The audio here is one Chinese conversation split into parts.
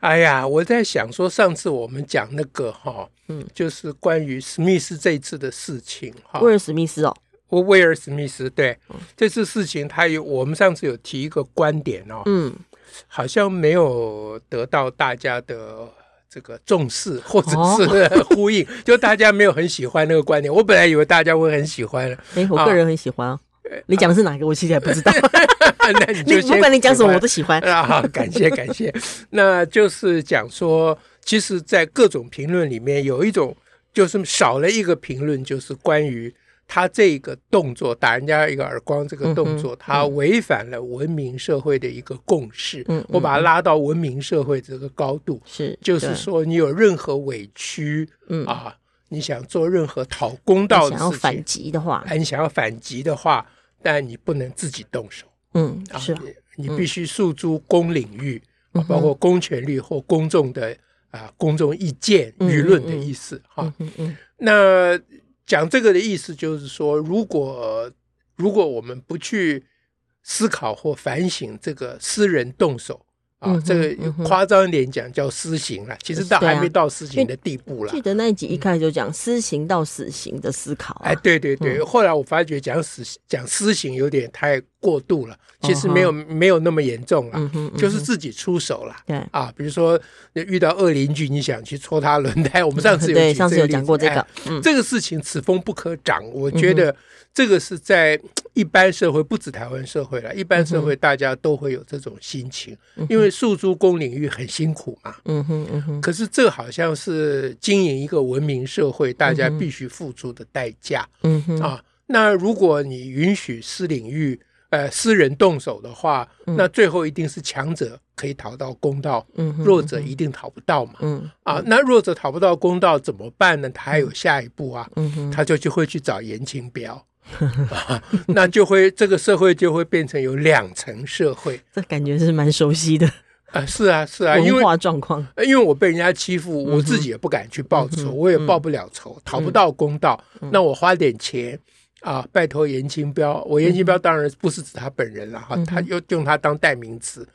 哎呀，我在想说，上次我们讲那个哈，嗯，就是关于史密斯这一次的事情哈，威尔史密斯哦，威尔史密斯对，嗯，这次事情，他有我们上次有提一个观点哦，嗯，好像没有得到大家的这个重视或者是 呼应，哦，就大家没有很喜欢那个观点。我本来以为大家会很喜欢，哎，我个人很喜欢啊。你讲的是哪个？我其实还不知道。那你就 不管你讲什么，我都喜欢啊！感谢感谢。那就是讲说，其实，在各种评论里面，有一种就是少了一个评论，就是关于他这个动作打人家一个耳光这个动作，他违反了文明社会的一个共识。嗯，我把它拉到文明社会这个高度，是就是说，你有任何委屈，嗯啊，你想做任何讨公道的事情，想要反击的话，你想要反击的话。但你不能自己动手，嗯，是、啊，你必须诉诸公领域，嗯、包括公权力或公众的啊公众意见、舆论的意思，哈，嗯嗯，那讲这个的意思就是说，如果如果我们不去思考或反省这个私人动手。啊、哦，这个夸张一点讲叫私刑了，其实到还没到私刑的地步了。记得那一集一开始就讲私刑到死刑的思考、啊。哎，对对对，后来我发觉讲死讲私刑有点太过度了，其实没有没有那么严重了，就是自己出手了。对啊，比如说遇到恶邻居，你想去戳他轮胎，我们上次有对上次有讲过这个，这个事情此风不可长，我觉得这个是在。一般社会不止台湾社会了，一般社会大家都会有这种心情，嗯、因为诉诸公领域很辛苦嘛。嗯哼嗯哼。可是这好像是经营一个文明社会，大家必须付出的代价。嗯哼。啊，那如果你允许私领域呃私人动手的话，嗯、那最后一定是强者可以讨到公道，嗯、弱者一定讨不到嘛。嗯。啊，那弱者讨不到公道怎么办呢？他还有下一步啊。嗯。他就就会去找严清标。啊，那就会这个社会就会变成有两层社会，这感觉是蛮熟悉的啊。是啊，是啊，因为文化状况，因为我被人家欺负，我自己也不敢去报仇，我也报不了仇，讨不到公道。那我花点钱啊，拜托严清标，我严清标当然不是指他本人了哈，他又用他当代名词，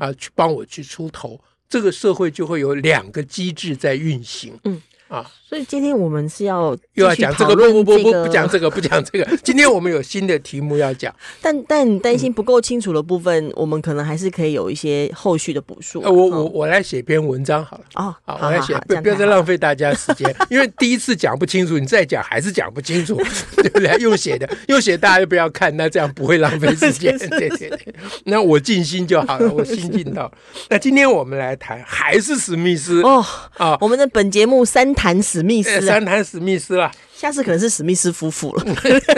啊，去帮我去出头，这个社会就会有两个机制在运行。嗯。啊，所以今天我们是要又要讲这个，不不不不不讲这个，不讲这个。今天我们有新的题目要讲，但但你担心不够清楚的部分，我们可能还是可以有一些后续的补述。我我我来写篇文章好了。哦，好，我来写，不不要再浪费大家时间，因为第一次讲不清楚，你再讲还是讲不清楚，对不对？用写的，用写大家又不要看，那这样不会浪费时间。对对对，那我尽心就好了，我心尽到。那今天我们来谈，还是史密斯哦啊，我们的本节目三。谈史密斯，三谈史密斯了。下次可能是史密斯夫妇了。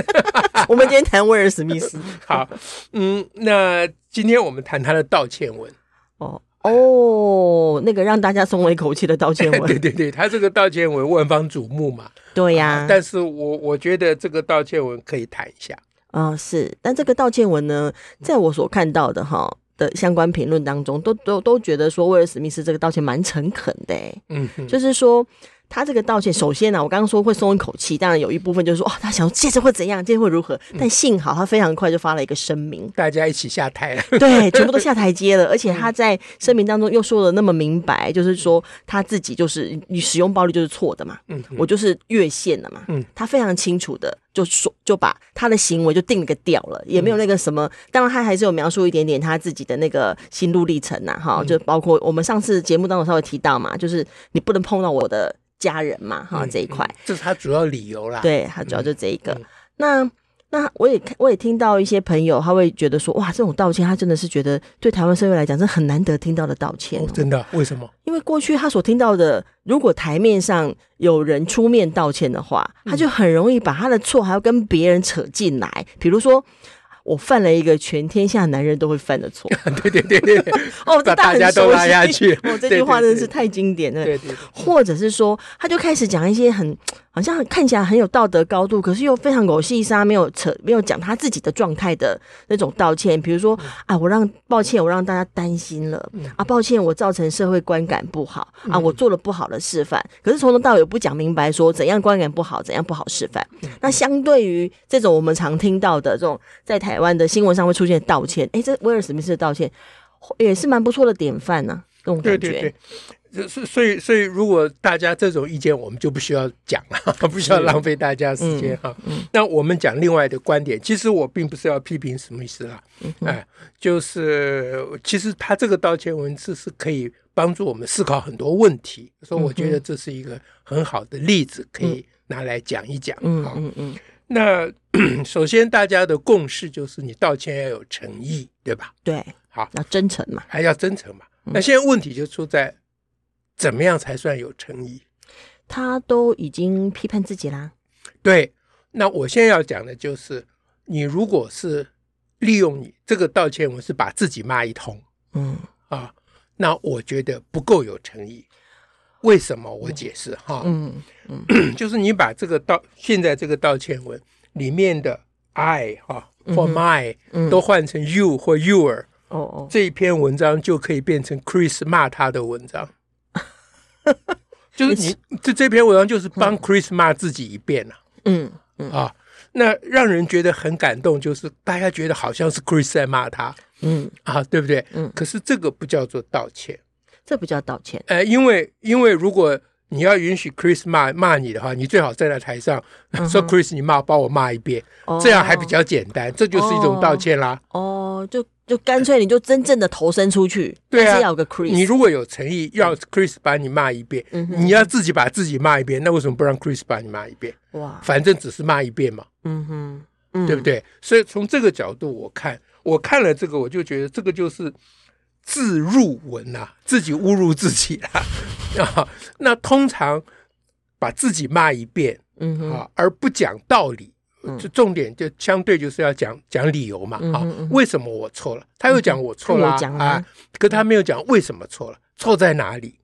我们今天谈威尔史密斯。好，嗯，那今天我们谈他的道歉文。哦哦，那个让大家松了一口气的道歉文。对对对，他这个道歉文万方瞩目嘛。对呀、啊啊。但是我我觉得这个道歉文可以谈一下。啊、哦，是。但这个道歉文呢，在我所看到的哈的相关评论当中，都都都觉得说威尔史密斯这个道歉蛮诚恳的。嗯哼，就是说。他这个道歉，首先呢、啊，我刚刚说会松一口气，当然有一部分就是说，哦，他想说接着会怎样，接着会如何？但幸好他非常快就发了一个声明，大家一起下台了，对，全部都下台阶了。而且他在声明当中又说的那么明白，就是说他自己就是你使用暴力就是错的嘛，嗯，我就是越线了嘛，嗯，他非常清楚的就说就把他的行为就定了个调了，也没有那个什么，当然他还是有描述一点点他自己的那个心路历程呐、啊，哈，就包括我们上次节目当中稍微提到嘛，就是你不能碰到我的。家人嘛，哈，这一块、嗯，这是他主要理由啦。对，他主要就这一个。嗯、那那我也我也听到一些朋友，他会觉得说，哇，这种道歉，他真的是觉得对台湾社会来讲，是很难得听到的道歉、喔哦。真的？为什么？因为过去他所听到的，如果台面上有人出面道歉的话，他就很容易把他的错还要跟别人扯进来，比如说。我犯了一个全天下男人都会犯的错。对对对对，哦，把大家都拉下去。哦，这句话真的是太经典了。对对，对，或者是说，他就开始讲一些很好像看起来很有道德高度，可是又非常狗细沙，没有扯，没有讲他自己的状态的那种道歉。比如说，啊，我让抱歉，我让大家担心了。啊，抱歉，我造成社会观感不好。啊，我做了不好的示范。可是从头到尾不讲明白，说怎样观感不好，怎样不好示范。那相对于这种我们常听到的这种在台湾的新闻上会出现道歉，哎、欸，这威尔史密斯的道歉也是蛮不错的典范呢、啊。这种感觉，对对对，所所以所以如果大家这种意见，我们就不需要讲了，不需要浪费大家时间哈。那我们讲另外的观点，其实我并不是要批评史密斯啊，嗯、哎，就是其实他这个道歉文字是可以帮助我们思考很多问题，所以我觉得这是一个很好的例子，可以拿来讲一讲。嗯嗯嗯。那 首先，大家的共识就是你道歉要有诚意，对吧？对，好，要真诚嘛，还要真诚嘛。嗯、那现在问题就出在怎么样才算有诚意？他都已经批判自己啦。对，那我现在要讲的就是，你如果是利用你这个道歉文是把自己骂一通，嗯啊，那我觉得不够有诚意。为什么？我解释哈，嗯嗯，就是你把这个道现在这个道歉文里面的 I 哈或 my 都换成 you 或 your，哦哦，这一篇文章就可以变成 Chris 骂他的文章，就是你这这篇文章就是帮 Chris 骂自己一遍了，嗯嗯。啊，那让人觉得很感动，就是大家觉得好像是 Chris 在骂他，嗯。啊，对不对？嗯，可是这个不叫做道歉。这不叫道歉，呃，因为因为如果你要允许 Chris 骂骂你的话，你最好站在台上、嗯、说 Chris 你骂，帮我骂一遍，哦、这样还比较简单，这就是一种道歉啦。哦，就就干脆你就真正的投身出去，对啊，要个 Chris。你如果有诚意要 Chris 把你骂一遍，嗯、你要自己把自己骂一遍，那为什么不让 Chris 把你骂一遍？哇，反正只是骂一遍嘛，嗯哼，嗯对不对？所以从这个角度我看，我看了这个，我就觉得这个就是。自入文呐、啊，自己侮辱自己啦 啊！那通常把自己骂一遍，嗯哼啊，而不讲道理，就重点就相对就是要讲讲理由嘛啊！为什么我错了？他又讲我错了啊，啊可他没有讲为什么错了，错在哪里？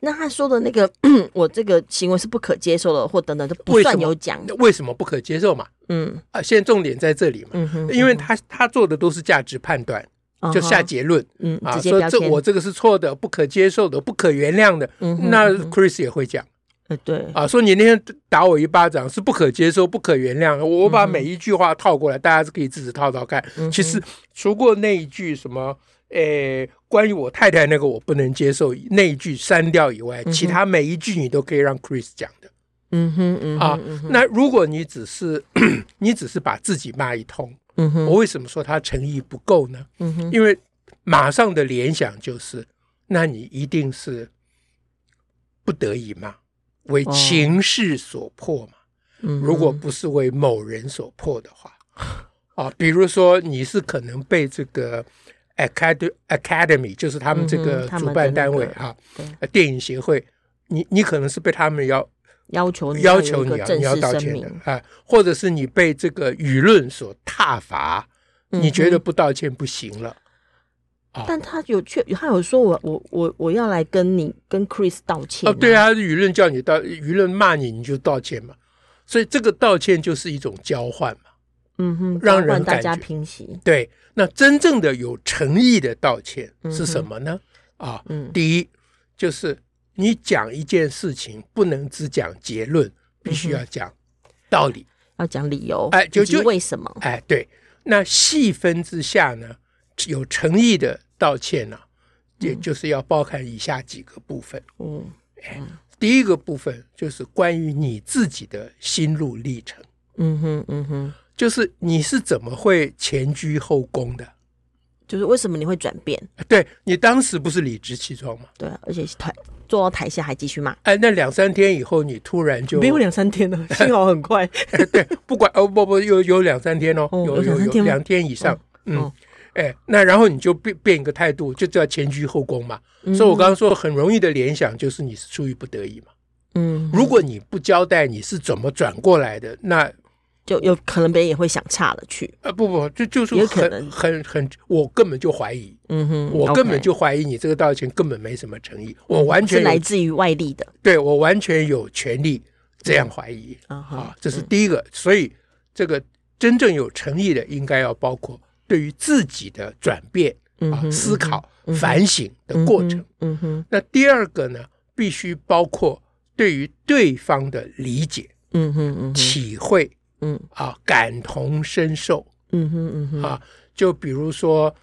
那他说的那个 我这个行为是不可接受的，或等等都不算有讲为，为什么不可接受嘛？嗯啊，现在重点在这里嘛，因为他他做的都是价值判断。就下结论，嗯啊，说这我这个是错的，不可接受的，不可原谅的，嗯，那 Chris 也会讲，呃，对，啊，说你那天打我一巴掌是不可接受、不可原谅的，我把每一句话套过来，大家是可以自己套套看。其实除过那一句什么，诶，关于我太太那个我不能接受那一句删掉以外，其他每一句你都可以让 Chris 讲的，嗯哼，嗯啊，那如果你只是你只是把自己骂一通。嗯哼，我为什么说他诚意不够呢？嗯哼，因为马上的联想就是，那你一定是不得已嘛，为情势所迫嘛。嗯，如果不是为某人所迫的话，啊，比如说你是可能被这个 Acad Academy，就是他们这个主办单位啊，电影协会，你你可能是被他们要。要求你要求你要你要道歉的啊，或者是你被这个舆论所挞伐，嗯、你觉得不道歉不行了？但他有确他有说我我我我要来跟你跟 Chris 道歉啊？对啊，舆论叫你道，舆论骂你你就道歉嘛，所以这个道歉就是一种交换嘛，嗯哼，让人大家平息。对，那真正的有诚意的道歉是什么呢？嗯、啊，嗯，第一就是。你讲一件事情，不能只讲结论，必须要讲道理，要讲理由，哎，就就为什么？哎，对。那细分之下呢，有诚意的道歉呢，也就是要包含以下几个部分。嗯，哎，第一个部分就是关于你自己的心路历程。嗯哼，嗯哼，就是你是怎么会前居后恭的？就是为什么你会转变？对，你当时不是理直气壮吗？对，而且台坐到台下还继续骂。哎，那两三天以后，你突然就没有两三天了，幸好很快。对，不管哦不不，有有两三天哦，有有有两天以上。嗯，哎，那然后你就变变一个态度，就叫前居后恭嘛。所以我刚刚说很容易的联想就是你是出于不得已嘛。嗯，如果你不交代你是怎么转过来的，那就有可能别人也会想岔了去。呃，不不，就就是很可能很很，我根本就怀疑，嗯哼，我根本就怀疑你这个道歉根本没什么诚意，我完全是来自于外力的，对我完全有权利这样怀疑啊，这是第一个。所以这个真正有诚意的，应该要包括对于自己的转变啊、思考、反省的过程。嗯哼，那第二个呢，必须包括。对于对方的理解，嗯哼嗯，体会，嗯啊，感同身受，嗯哼嗯哼啊，就比如说，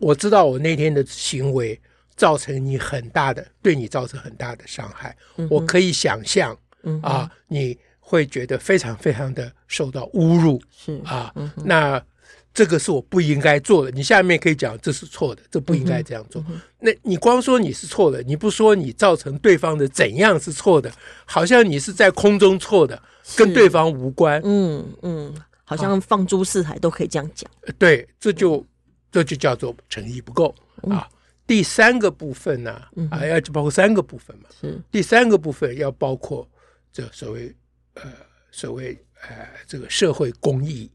我知道我那天的行为造成你很大的，对你造成很大的伤害，我可以想象，啊，你会觉得非常非常的受到侮辱，是啊，那。这个是我不应该做的。你下面可以讲这是错的，这不应该这样做。那你光说你是错的，你不说你造成对方的怎样是错的，好像你是在空中错的，跟对方无关。嗯嗯，好像放诸四海都可以这样讲。啊、对，这就这就叫做诚意不够啊。嗯、第三个部分呢，啊，要包括三个部分嘛。是第三个部分要包括这所谓呃所谓呃这个社会公益。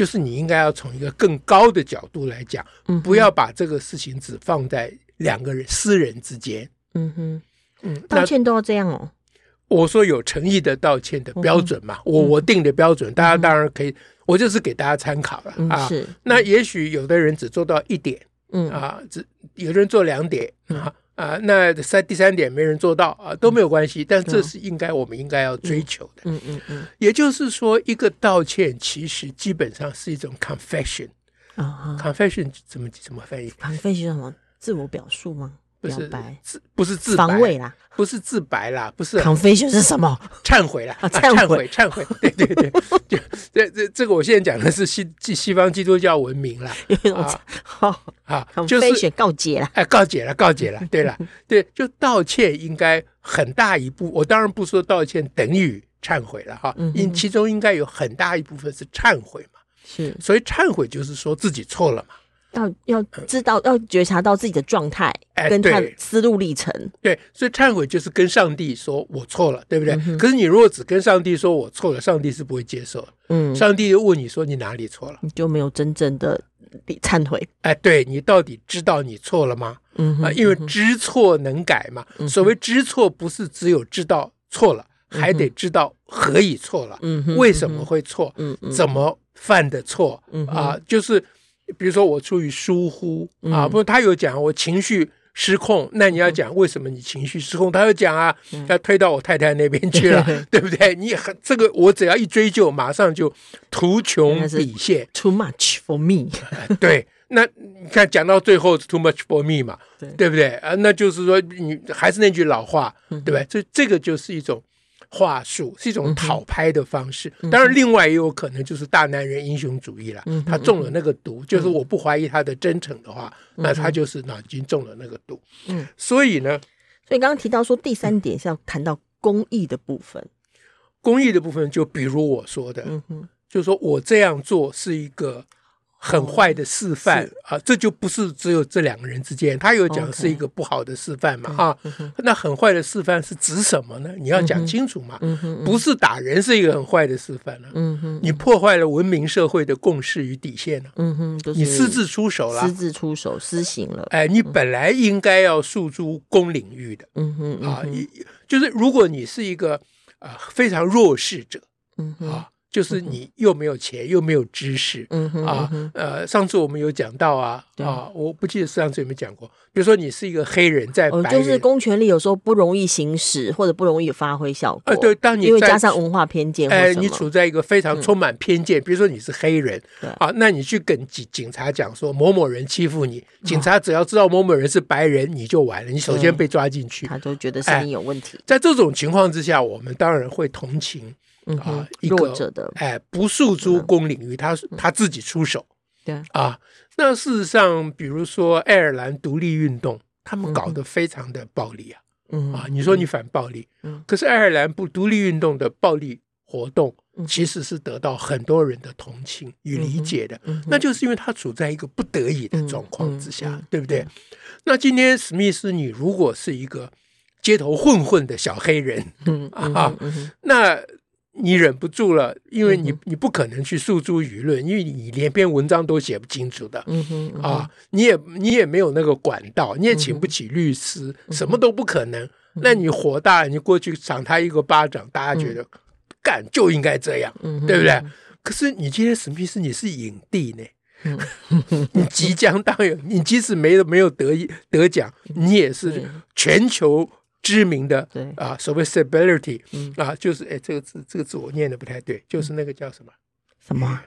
就是你应该要从一个更高的角度来讲，嗯、不要把这个事情只放在两个人私人之间。嗯哼，嗯，道歉都要这样哦。我说有诚意的道歉的标准嘛，嗯、我我定的标准，大家当然可以，嗯、我就是给大家参考了、嗯、啊。是，那也许有的人只做到一点，嗯啊，只有的人做两点啊。嗯啊，那三第三点没人做到啊，都没有关系，但这是应该我们应该要追求的。嗯嗯嗯，也就是说，一个道歉其实基本上是一种 confession 啊，confession 怎么怎么翻译？confession 是什么？自我表述吗？不是自不是自防卫啦，不是自白啦，不是 confession 是什么？忏悔啦，忏悔，忏悔，对对对，就这这这个我现在讲的是西西方基督教文明啦，啊，好，啊，就是告解了，哎，告解了，告解了，对了，对，就道歉应该很大一部，我当然不说道歉等于忏悔了哈，因其中应该有很大一部分是忏悔嘛，是，所以忏悔就是说自己错了嘛。要要知道，要觉察到自己的状态，跟他的思路历程。对，所以忏悔就是跟上帝说我错了，对不对？可是你如果只跟上帝说我错了，上帝是不会接受的。嗯，上帝又问你说你哪里错了，你就没有真正的忏悔。哎，对，你到底知道你错了吗？嗯啊，因为知错能改嘛。所谓知错，不是只有知道错了，还得知道何以错了。嗯，为什么会错？嗯，怎么犯的错？嗯啊，就是。比如说我出于疏忽啊，不，他有讲我情绪失控，那你要讲为什么你情绪失控？他有讲啊，要推到我太太那边去了，对不对？你很这个，我只要一追究，马上就图穷匕见，too much for me。对，那你看讲到最后，too much for me 嘛，对不对啊？那就是说，你还是那句老话，对不对？这这个就是一种。话术是一种讨拍的方式，当然，另外也有可能就是大男人英雄主义了。他中了那个毒，就是我不怀疑他的真诚的话，那他就是脑筋中了那个毒。嗯，所以呢，所以刚刚提到说第三点是要谈到公益的部分，公益的部分就比如我说的，就是说我这样做是一个。很坏的示范啊，这就不是只有这两个人之间，他有讲是一个不好的示范嘛啊？那很坏的示范是指什么呢？你要讲清楚嘛，不是打人是一个很坏的示范了，你破坏了文明社会的共识与底线了，你私自出手了，私自出手私刑了，哎，你本来应该要诉诸公领域的，嗯啊，就是如果你是一个啊非常弱势者，嗯啊。就是你又没有钱，又没有知识，啊，呃，上次我们有讲到啊，啊，我不记得上次有没有讲过。比如说你是一个黑人，在白人，就是公权力有时候不容易行使，或者不容易发挥效果。呃，对，当你因为加上文化偏见，哎，你处在一个非常充满偏见，比如说你是黑人，啊，那你去跟警警察讲说某某人欺负你，警察只要知道某某人是白人，你就完了，你首先被抓进去，他都觉得是你有问题。在这种情况之下，我们当然会同情。啊，一个弱者的哎，不诉诸公领域，他他自己出手，对。啊。那事实上，比如说爱尔兰独立运动，他们搞得非常的暴力啊，嗯啊，你说你反暴力，可是爱尔兰不独立运动的暴力活动，其实是得到很多人的同情与理解的，那就是因为他处在一个不得已的状况之下，对不对？那今天史密斯，你如果是一个街头混混的小黑人，啊，那。你忍不住了，因为你你不可能去诉诸舆论，因为你连篇文章都写不清楚的，嗯哼，嗯啊，你也你也没有那个管道，你也请不起律师，嗯、什么都不可能。嗯、那你火大，你过去赏他一个巴掌，大家觉得、嗯、干就应该这样，对不对？可是你今天史密斯，你是影帝呢，嗯、你即将当有，你即使没有没有得得奖，你也是全球。知名的对。啊，所谓 celebrity 啊，就是哎，这个字这个字我念的不太对，就是那个叫什么？什么？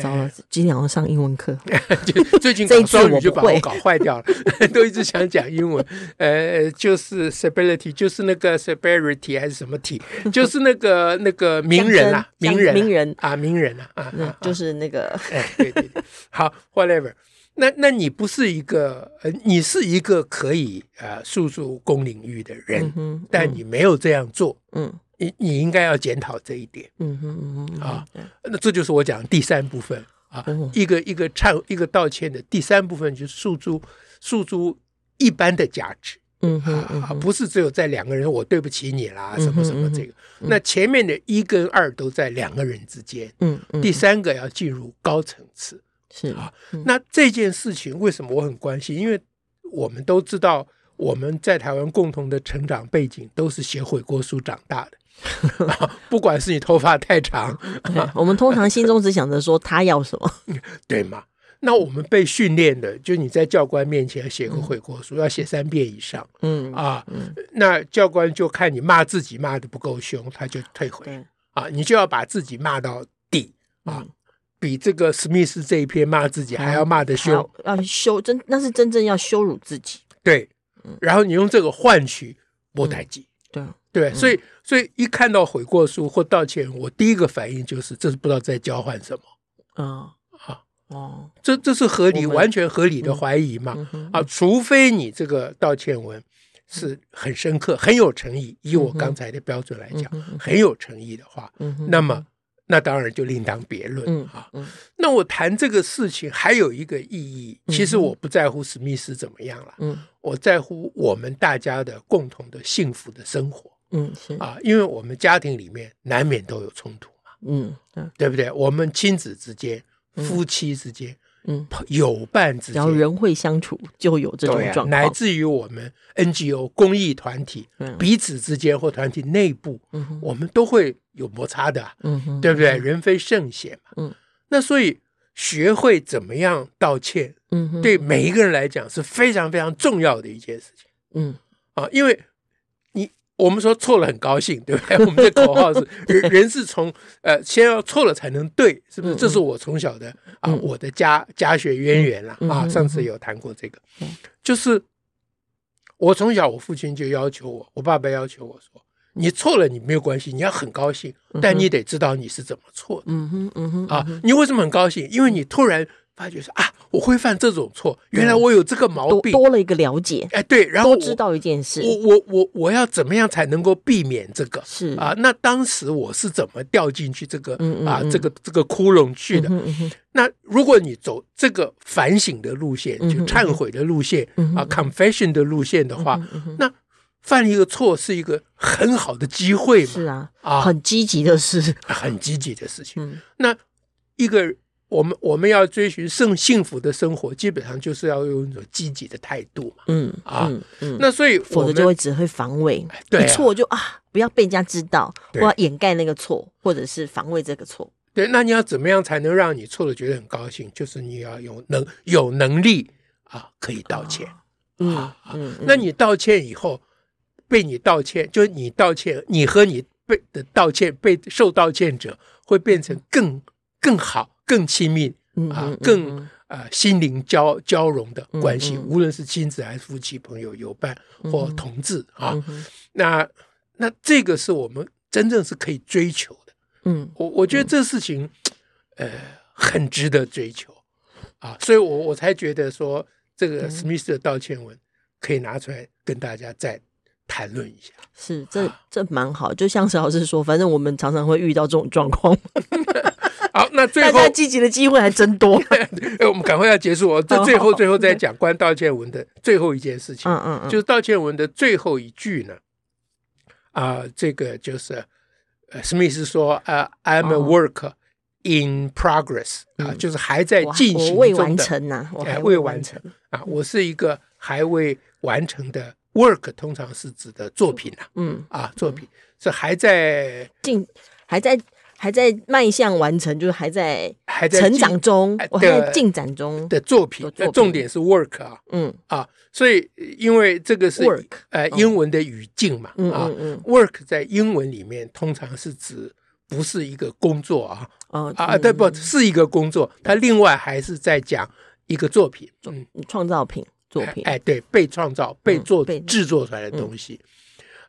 糟了，今天要上英文课，就最近搞 双语就把我搞坏掉了，都一直想讲英文。呃，就是 celebrity，就是那个 celebrity 还是什么体，就是那个那个名人啊，名人名人。啊，名人啊啊，就是那个哎，对对对，好，whatever。那那你不是一个呃，你是一个可以呃诉诸公领域的人，嗯嗯、但你没有这样做，嗯，你你应该要检讨这一点，嗯哼嗯嗯啊，那这就是我讲的第三部分啊，嗯、一个一个忏一个道歉的第三部分就是诉诸诉诸一般的价值，嗯哼，啊，不是只有在两个人我对不起你啦，什么什么这个，那前面的一跟二都在两个人之间，嗯，嗯。第三个要进入高层次。是啊，那这件事情为什么我很关心？因为我们都知道，我们在台湾共同的成长背景都是写悔过书长大的，啊、不管是你头发太长，啊、我们通常心中只想着说他要什么，对吗？那我们被训练的，就你在教官面前写个悔过书，嗯、要写三遍以上，嗯啊，嗯那教官就看你骂自己骂的不够凶，他就退回，啊，你就要把自己骂到底啊。嗯比这个史密斯这一篇骂自己还要骂的凶，要羞真那是真正要羞辱自己。对，然后你用这个换取莫代基。对对，所以所以一看到悔过书或道歉，我第一个反应就是这是不知道在交换什么。嗯啊哦，这这是合理完全合理的怀疑嘛？啊，除非你这个道歉文是很深刻、很有诚意，以我刚才的标准来讲，很有诚意的话，那么。那当然就另当别论、嗯。那我谈这个事情还有一个意义，其实我不在乎史密斯怎么样了，嗯、我在乎我们大家的共同的幸福的生活。嗯，是啊，因为我们家庭里面难免都有冲突嘛。嗯，对不对？我们亲子之间、夫妻之间。嗯，友伴之间，然后人会相处，就有这种状况，啊，乃至于我们 NGO 公益团体，嗯、彼此之间或团体内部，嗯、我们都会有摩擦的，嗯、哼对不对？人非圣贤嘛。嗯，那所以学会怎么样道歉，嗯、哼对每一个人来讲是非常非常重要的一件事情。嗯，啊，因为。我们说错了很高兴，对不对？我们的口号是“ 人人是从呃先要错了才能对”，是不是？这是我从小的啊，我的家家学渊源了啊。上次有谈过这个，就是我从小我父亲就要求我，我爸爸要求我说：“你错了，你没有关系，你要很高兴，但你得知道你是怎么错的。”嗯哼，嗯哼，啊，你为什么很高兴？因为你突然。发觉说啊，我会犯这种错，原来我有这个毛病，多，多了一个了解，哎，对，然后知道一件事，我我我我要怎么样才能够避免这个？是。啊，那当时我是怎么掉进去这个嗯嗯嗯。啊这个这个窟窿去的？那如果你走这个反省的路线，就忏悔的路线，啊，confession 的路线的话，那犯一个错是一个很好的机会嘛？是啊，啊，很积极的事，很积极的事情。嗯、那一个。我们我们要追寻幸幸福的生活，基本上就是要用一种积极的态度嘛。嗯啊，嗯，那所以否则就会只会防卫，对，一错就啊，不要被人家知道，我要掩盖那个错，或者是防卫这个错。对，那你要怎么样才能让你错了觉得很高兴？就是你要有能有能力啊，可以道歉。嗯嗯，那你道歉以后，被你道歉，就是你道歉，你和你被的道歉被受道歉者会变成更更好。更亲密啊，更啊心灵交交融的关系，无论是亲子还是夫妻、朋友、友伴或同志啊，那那这个是我们真正是可以追求的。嗯，我我觉得这事情呃很值得追求啊，所以我我才觉得说这个史密斯的道歉文可以拿出来跟大家再谈论一下。是，这这蛮好，就像石老师说，反正我们常常会遇到这种状况。好，那最后大家积极的机会还真多。我们赶快要结束哦。这最后最后再讲关道歉文的最后一件事情。嗯嗯嗯，就是道歉文的最后一句呢。啊，这个就是呃，史密斯说，呃，I'm a work in progress 啊，就是还在进行中的，未完成呢，我还未完成啊，我是一个还未完成的 work，通常是指的作品呐，嗯啊，作品是还在进，还在。还在迈向完成，就是还在还在成长中，还在进展中。的作品。那重点是 work 啊，嗯。啊，所以因为这个是 work 呃英文的语境嘛，嗯啊，work 在英文里面通常是指不是一个工作啊，啊对不是一个工作，它另外还是在讲一个作品，嗯，创造品作品，哎对，被创造、被做、被制作出来的东西。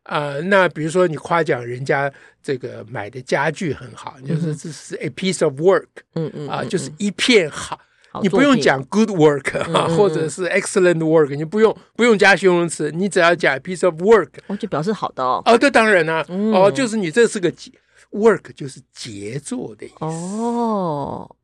啊、呃，那比如说你夸奖人家这个买的家具很好，嗯、就是这是 a piece of work，嗯嗯，啊，就是一片好，你不用讲 good work 啊，或者是 excellent work，你不用不用加形容词，你只要讲 piece of work，哦，就表示好的哦。哦，这当然了、啊，嗯、哦，就是你这是个 work，就是杰作的意思。哦，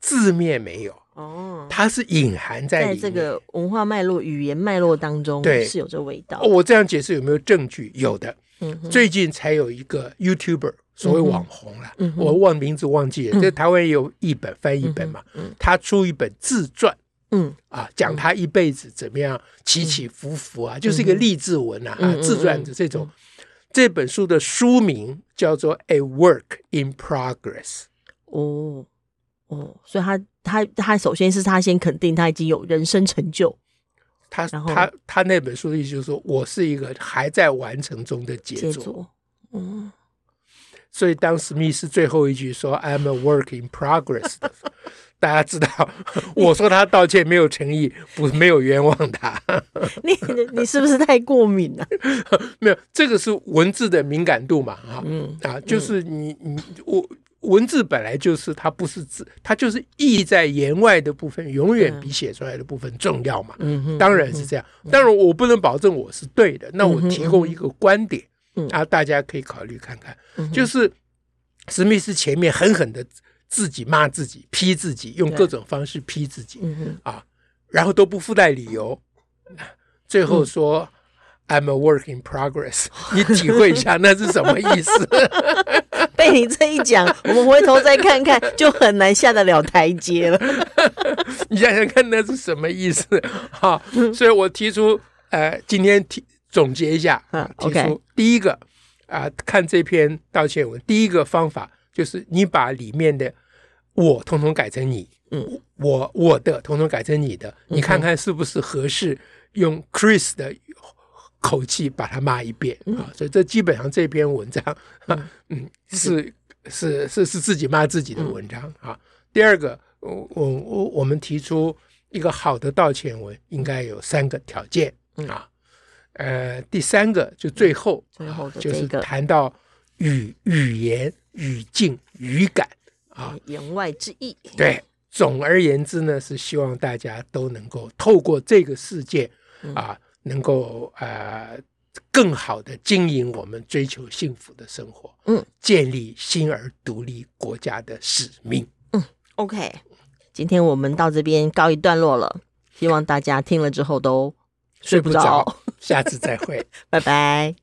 字面没有。哦，它是隐含在在这个文化脉络、语言脉络当中，对，是有这味道。我这样解释有没有证据？有的。嗯，最近才有一个 YouTuber，所谓网红了，我忘名字忘记了。这台湾有一本翻译本嘛？他出一本自传，嗯啊，讲他一辈子怎么样起起伏伏啊，就是一个励志文啊，自传的这种。这本书的书名叫做《A Work in Progress》。哦。哦，所以他他他首先是他先肯定他已经有人生成就，他他他那本书的意思就是说，我是一个还在完成中的杰作。嗯，所以当史密斯最后一句说 "I'm a work in progress"，大家知道，我说他道歉没有诚意，不没有冤枉他。你你是不是太过敏了？没有，这个是文字的敏感度嘛？哈，嗯啊，就是你你我。文字本来就是它不是字，它就是意在言外的部分，永远比写出来的部分重要嘛。嗯，当然是这样。当然，我不能保证我是对的。那我提供一个观点，啊，大家可以考虑看看。就是史密斯前面狠狠的自己骂自己、批自己，用各种方式批自己，啊，然后都不附带理由，最后说 “I'm a work in progress”，你体会一下那是什么意思？被你这一讲，我们回头再看看，就很难下得了台阶了。你想想看，那是什么意思？好，所以我提出，呃，今天提总结一下，啊，提出第一个，啊、呃，看这篇道歉文，第一个方法就是你把里面的我统统改成你，嗯，我我的统统改成你的，你看看是不是合适用 Chris 的。口气把他骂一遍啊，所以这基本上这篇文章，嗯，是是。是是自己骂自己的文章啊。第二个，我我我们提出一个好的道歉文应该有三个条件啊，呃，第三个就最后最后就是谈到语语言语境语感啊，言外之意。对，总而言之呢，是希望大家都能够透过这个事件啊。能够呃更好的经营我们追求幸福的生活，嗯，建立新而独立国家的使命，嗯，OK，今天我们到这边告一段落了，希望大家听了之后都睡不着，下次再会，拜拜。